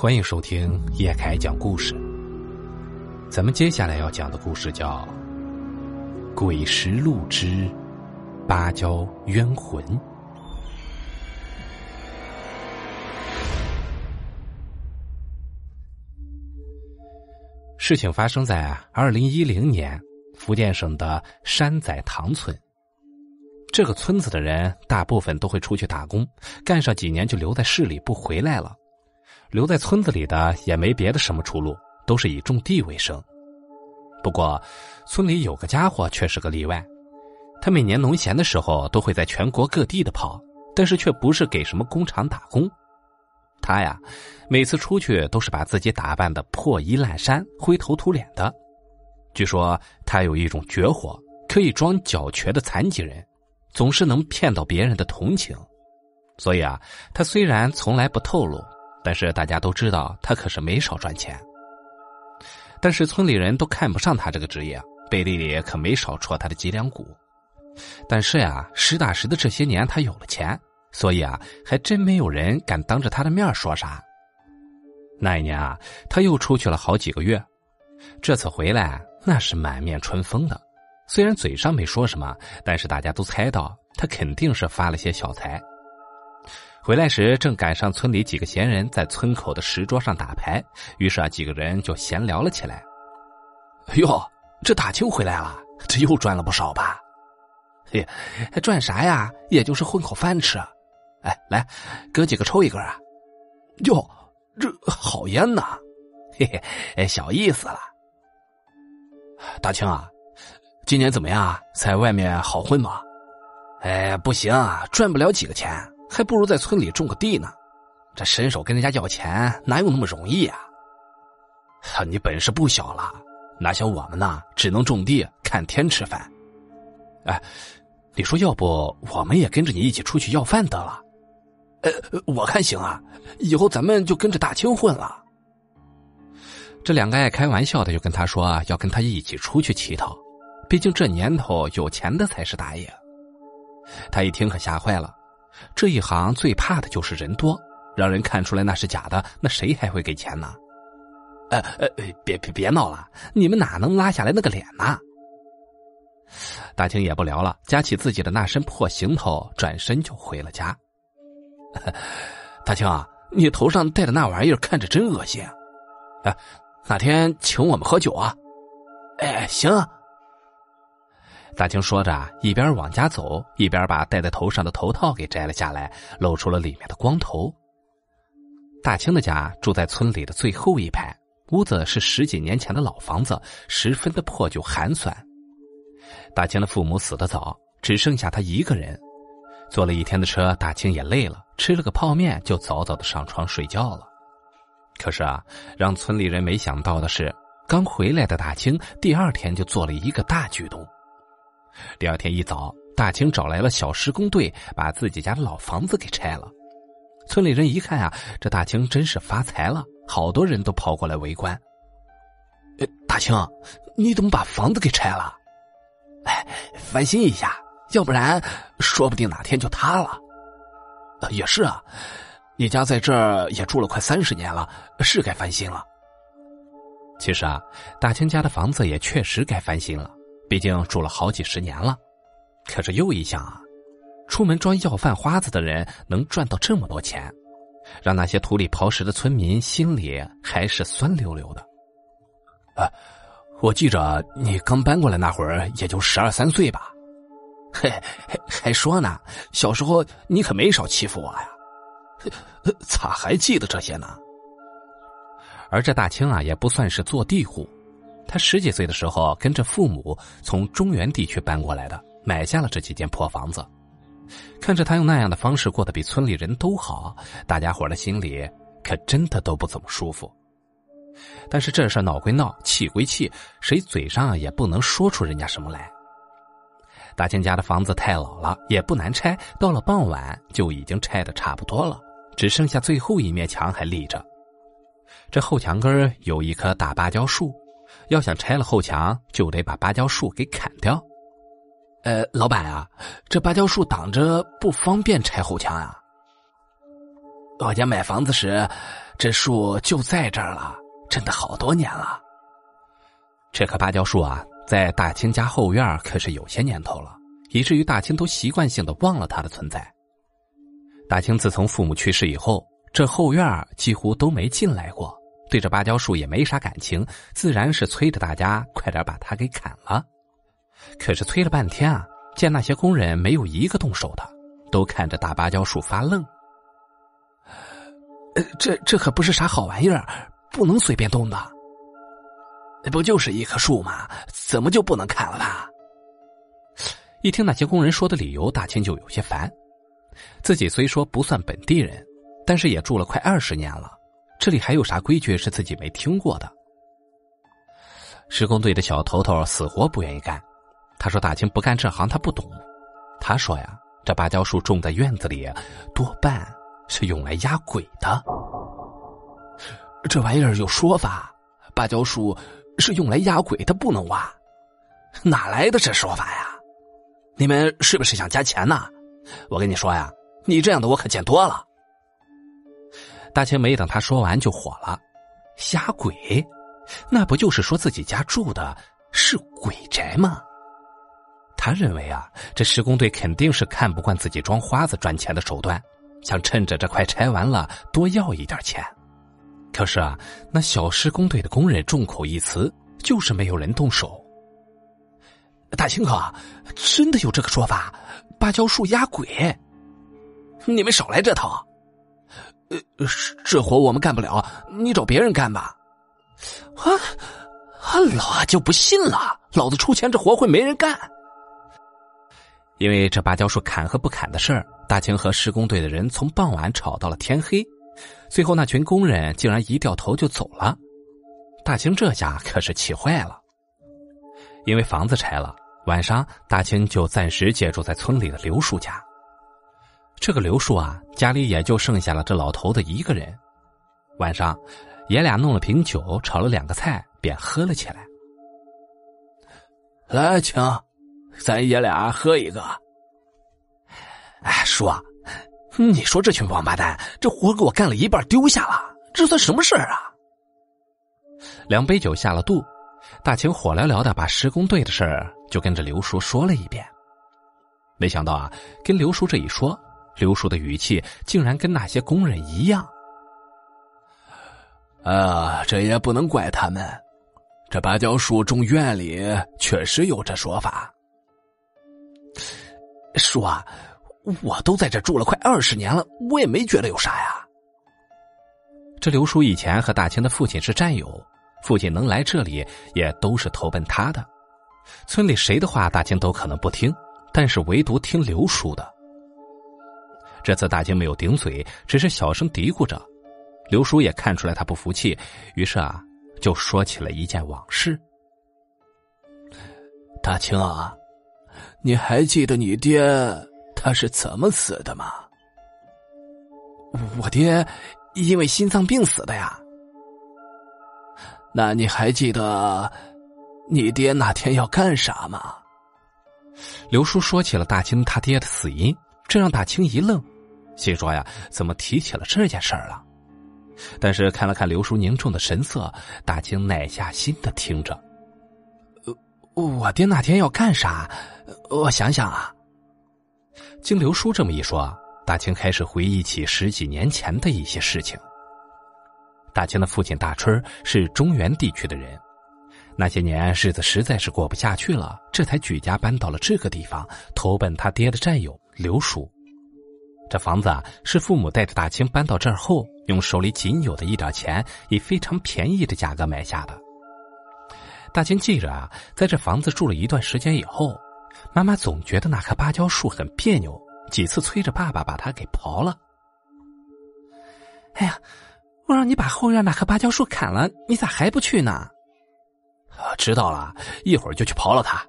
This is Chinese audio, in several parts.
欢迎收听叶凯讲故事。咱们接下来要讲的故事叫《鬼石路之芭蕉冤魂》。事情发生在二零一零年，福建省的山仔塘村。这个村子的人大部分都会出去打工，干上几年就留在市里不回来了。留在村子里的也没别的什么出路，都是以种地为生。不过，村里有个家伙却是个例外，他每年农闲的时候都会在全国各地的跑，但是却不是给什么工厂打工。他呀，每次出去都是把自己打扮的破衣烂衫、灰头土脸的。据说他有一种绝活，可以装脚瘸的残疾人，总是能骗到别人的同情。所以啊，他虽然从来不透露。但是大家都知道，他可是没少赚钱。但是村里人都看不上他这个职业，背地里可没少戳他的脊梁骨。但是呀，实打实的这些年他有了钱，所以啊，还真没有人敢当着他的面说啥。那一年啊，他又出去了好几个月，这次回来那是满面春风的。虽然嘴上没说什么，但是大家都猜到他肯定是发了些小财。回来时正赶上村里几个闲人在村口的石桌上打牌，于是啊几个人就闲聊了起来。哟，这大清回来了，这又赚了不少吧？嘿，赚啥呀？也就是混口饭吃。哎，来，哥几个抽一根啊！哟，这好烟呐！嘿嘿，哎，小意思了。大清啊，今年怎么样？在外面好混吗？哎，不行，赚不了几个钱。还不如在村里种个地呢，这伸手跟人家要钱哪有那么容易啊？你本事不小了，哪像我们呢？只能种地看天吃饭。哎，你说要不我们也跟着你一起出去要饭得了？呃，我看行啊，以后咱们就跟着大清混了。这两个爱开玩笑的就跟他说要跟他一起出去乞讨，毕竟这年头有钱的才是大爷。他一听可吓坏了。这一行最怕的就是人多，让人看出来那是假的，那谁还会给钱呢？呃呃，别别别闹了，你们哪能拉下来那个脸呢？大清也不聊了，夹起自己的那身破行头，转身就回了家。大清啊，你头上戴的那玩意儿看着真恶心，啊，哪天请我们喝酒啊？哎，行。大清说着，一边往家走，一边把戴在头上的头套给摘了下来，露出了里面的光头。大清的家住在村里的最后一排，屋子是十几年前的老房子，十分的破旧寒酸。大清的父母死得早，只剩下他一个人。坐了一天的车，大清也累了，吃了个泡面就早早的上床睡觉了。可是啊，让村里人没想到的是，刚回来的大清第二天就做了一个大举动。第二天一早，大清找来了小施工队，把自己家的老房子给拆了。村里人一看啊，这大清真是发财了，好多人都跑过来围观。大清，你怎么把房子给拆了？哎，翻新一下，要不然说不定哪天就塌了。也是啊，你家在这儿也住了快三十年了，是该翻新了。其实啊，大清家的房子也确实该翻新了。毕竟住了好几十年了，可是又一想啊，出门装要饭花子的人能赚到这么多钱，让那些土里刨食的村民心里还是酸溜溜的。啊，我记着你刚搬过来那会儿也就十二三岁吧？嘿，还说呢，小时候你可没少欺负我呀，咋还记得这些呢？而这大清啊，也不算是坐地户。他十几岁的时候，跟着父母从中原地区搬过来的，买下了这几间破房子。看着他用那样的方式过得比村里人都好，大家伙的心里可真的都不怎么舒服。但是这事闹归闹，气归气，谁嘴上也不能说出人家什么来。大千家的房子太老了，也不难拆，到了傍晚就已经拆的差不多了，只剩下最后一面墙还立着。这后墙根有一棵大芭蕉树。要想拆了后墙，就得把芭蕉树给砍掉。呃，老板啊，这芭蕉树挡着不方便拆后墙啊。我家买房子时，这树就在这儿了，真的好多年了。这棵芭蕉树啊，在大清家后院可是有些年头了，以至于大清都习惯性的忘了它的存在。大清自从父母去世以后，这后院几乎都没进来过，对这芭蕉树也没啥感情，自然是催着大家快点把它给砍了。可是催了半天啊，见那些工人没有一个动手的，都看着大芭蕉树发愣。这这可不是啥好玩意儿，不能随便动的。不就是一棵树吗？怎么就不能砍了它？一听那些工人说的理由，大清就有些烦。自己虽说不算本地人，但是也住了快二十年了，这里还有啥规矩是自己没听过的？施工队的小头头死活不愿意干。他说：“大清不干这行，他不懂。他说呀，这芭蕉树种在院子里，多半是用来压鬼的。这玩意儿有说法，芭蕉树是用来压鬼的，不能挖。哪来的这说法呀？你们是不是想加钱呢？我跟你说呀，你这样的我可见多了。”大清没等他说完就火了：“压鬼？那不就是说自己家住的是鬼宅吗？”他认为啊，这施工队肯定是看不惯自己装花子赚钱的手段，想趁着这快拆完了多要一点钱。可是啊，那小施工队的工人众口一词，就是没有人动手。大清哥，真的有这个说法？芭蕉树压鬼？你们少来这套！呃，这活我们干不了，你找别人干吧。啊啊，老就不信了，老子出钱，这活会没人干。因为这芭蕉树砍和不砍的事儿，大清和施工队的人从傍晚吵到了天黑，最后那群工人竟然一掉头就走了。大清这下可是气坏了。因为房子拆了，晚上大清就暂时借住在村里的刘叔家。这个刘叔啊，家里也就剩下了这老头子一个人。晚上，爷俩弄了瓶酒，炒了两个菜，便喝了起来。来，请。咱爷俩喝一个。哎，叔，你说这群王八蛋，这活给我干了一半丢下了，这算什么事儿啊？两杯酒下了肚，大清火燎燎的把施工队的事儿就跟着刘叔说了一遍。没想到啊，跟刘叔这一说，刘叔的语气竟然跟那些工人一样。啊，这也不能怪他们，这芭蕉树种院里确实有这说法。叔啊，我都在这住了快二十年了，我也没觉得有啥呀。这刘叔以前和大清的父亲是战友，父亲能来这里也都是投奔他的。村里谁的话大清都可能不听，但是唯独听刘叔的。这次大清没有顶嘴，只是小声嘀咕着。刘叔也看出来他不服气，于是啊，就说起了一件往事。大清啊。你还记得你爹他是怎么死的吗？我爹因为心脏病死的呀。那你还记得你爹那天要干啥吗？刘叔说起了大清他爹的死因，这让大清一愣，心说呀，怎么提起了这件事儿了？但是看了看刘叔凝重的神色，大清耐下心的听着。我爹那天要干啥？我想想啊。经刘叔这么一说，大清开始回忆起十几年前的一些事情。大清的父亲大春是中原地区的人，那些年日子实在是过不下去了，这才举家搬到了这个地方，投奔他爹的战友刘叔。这房子啊，是父母带着大清搬到这儿后，用手里仅有的一点钱，以非常便宜的价格买下的。大清记着啊，在这房子住了一段时间以后，妈妈总觉得那棵芭蕉树很别扭，几次催着爸爸把它给刨了。哎呀，我让你把后院那棵芭蕉树砍了，你咋还不去呢？啊知道了，一会儿就去刨了它。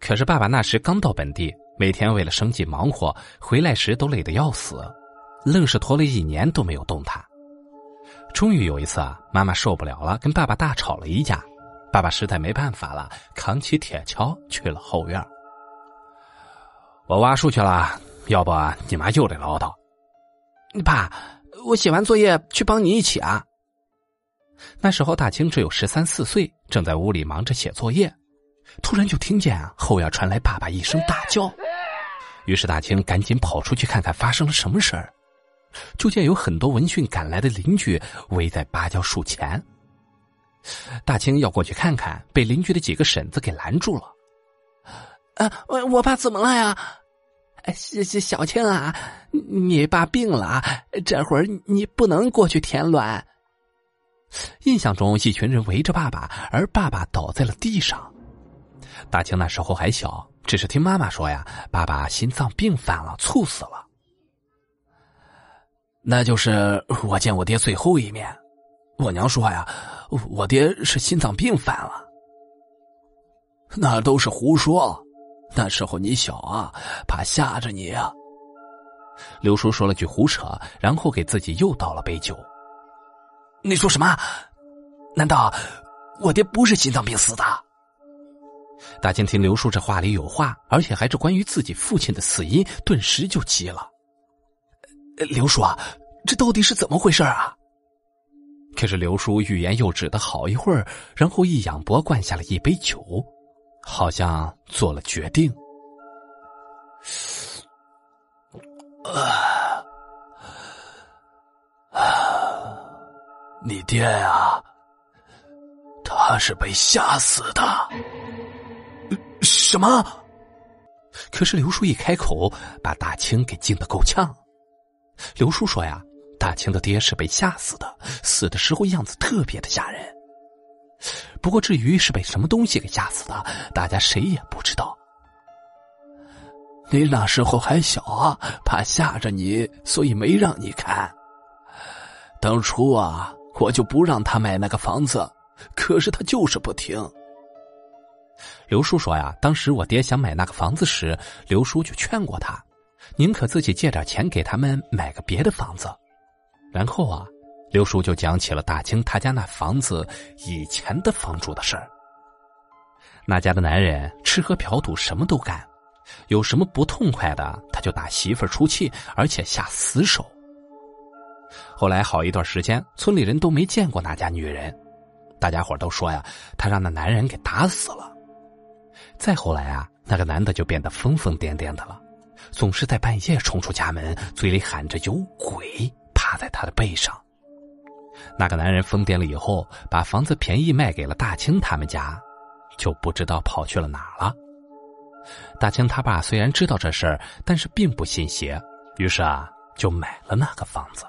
可是爸爸那时刚到本地，每天为了生计忙活，回来时都累得要死，愣是拖了一年都没有动弹。终于有一次啊，妈妈受不了了，跟爸爸大吵了一架。爸爸实在没办法了，扛起铁锹去了后院。我挖树去了，要不你妈又得唠叨。爸，我写完作业去帮你一起啊。那时候大清只有十三四岁，正在屋里忙着写作业，突然就听见后院传来爸爸一声大叫，于是大清赶紧跑出去看看发生了什么事儿。就见有很多闻讯赶来的邻居围在芭蕉树前。大清要过去看看，被邻居的几个婶子给拦住了。啊，我我爸怎么了呀？小小小青啊，你爸病了啊，这会儿你不能过去添乱。印象中，一群人围着爸爸，而爸爸倒在了地上。大清那时候还小，只是听妈妈说呀，爸爸心脏病犯了，猝死了。那就是我见我爹最后一面。我娘说呀，我爹是心脏病犯了。那都是胡说。那时候你小啊，怕吓着你啊。刘叔说了句胡扯，然后给自己又倒了杯酒。你说什么？难道我爹不是心脏病死的？大清听刘叔这话里有话，而且还是关于自己父亲的死因，顿时就急了。刘叔啊，这到底是怎么回事啊？可是刘叔欲言又止的好一会儿，然后一仰脖灌下了一杯酒，好像做了决定。啊啊！你爹呀，他是被吓死的。什么？可是刘叔一开口，把大清给惊得够呛。刘叔说呀，大清的爹是被吓死的，死的时候样子特别的吓人。不过至于是被什么东西给吓死的，大家谁也不知道。你那时候还小啊，怕吓着你，所以没让你看。当初啊，我就不让他买那个房子，可是他就是不听。刘叔说呀，当时我爹想买那个房子时，刘叔就劝过他。宁可自己借点钱给他们买个别的房子，然后啊，刘叔就讲起了大清他家那房子以前的房主的事儿。那家的男人吃喝嫖赌什么都干，有什么不痛快的他就打媳妇出气，而且下死手。后来好一段时间，村里人都没见过那家女人，大家伙都说呀，他让那男人给打死了。再后来啊，那个男的就变得疯疯癫癫的了。总是在半夜冲出家门，嘴里喊着“有鬼”，趴在他的背上。那个男人疯癫了以后，把房子便宜卖给了大清他们家，就不知道跑去了哪了。大清他爸虽然知道这事儿，但是并不信邪，于是啊，就买了那个房子。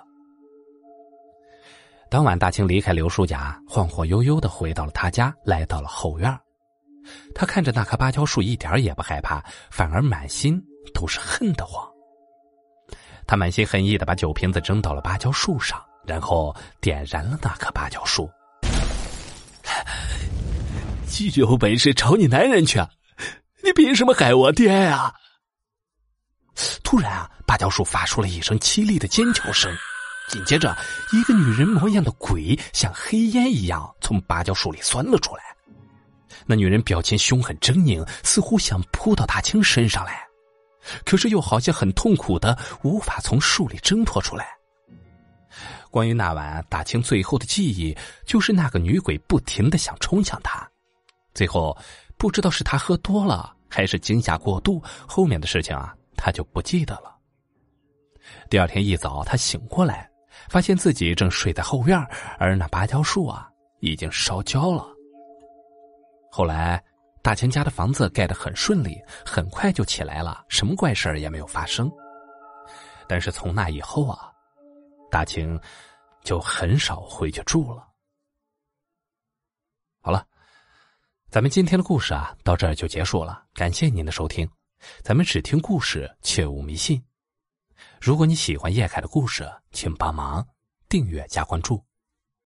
当晚，大清离开刘叔家，晃晃悠悠的回到了他家，来到了后院。他看着那棵芭蕉树，一点也不害怕，反而满心。都是恨得慌。他满心恨意的把酒瓶子扔到了芭蕉树上，然后点燃了那棵芭蕉树。有本事找你男人去，你凭什么害我爹呀？突然啊，芭蕉树发出了一声凄厉的尖叫声，紧接着，一个女人模样的鬼像黑烟一样从芭蕉树里钻了出来。那女人表情凶狠狰狞，似乎想扑到大清身上来。可是又好像很痛苦的无法从树里挣脱出来。关于那晚大清最后的记忆，就是那个女鬼不停的想冲向他，最后不知道是他喝多了还是惊吓过度，后面的事情啊他就不记得了。第二天一早，他醒过来，发现自己正睡在后院，而那芭蕉树啊已经烧焦了。后来。大清家的房子盖得很顺利，很快就起来了，什么怪事也没有发生。但是从那以后啊，大清就很少回去住了。好了，咱们今天的故事啊，到这儿就结束了。感谢您的收听，咱们只听故事，切勿迷信。如果你喜欢叶凯的故事，请帮忙订阅加关注。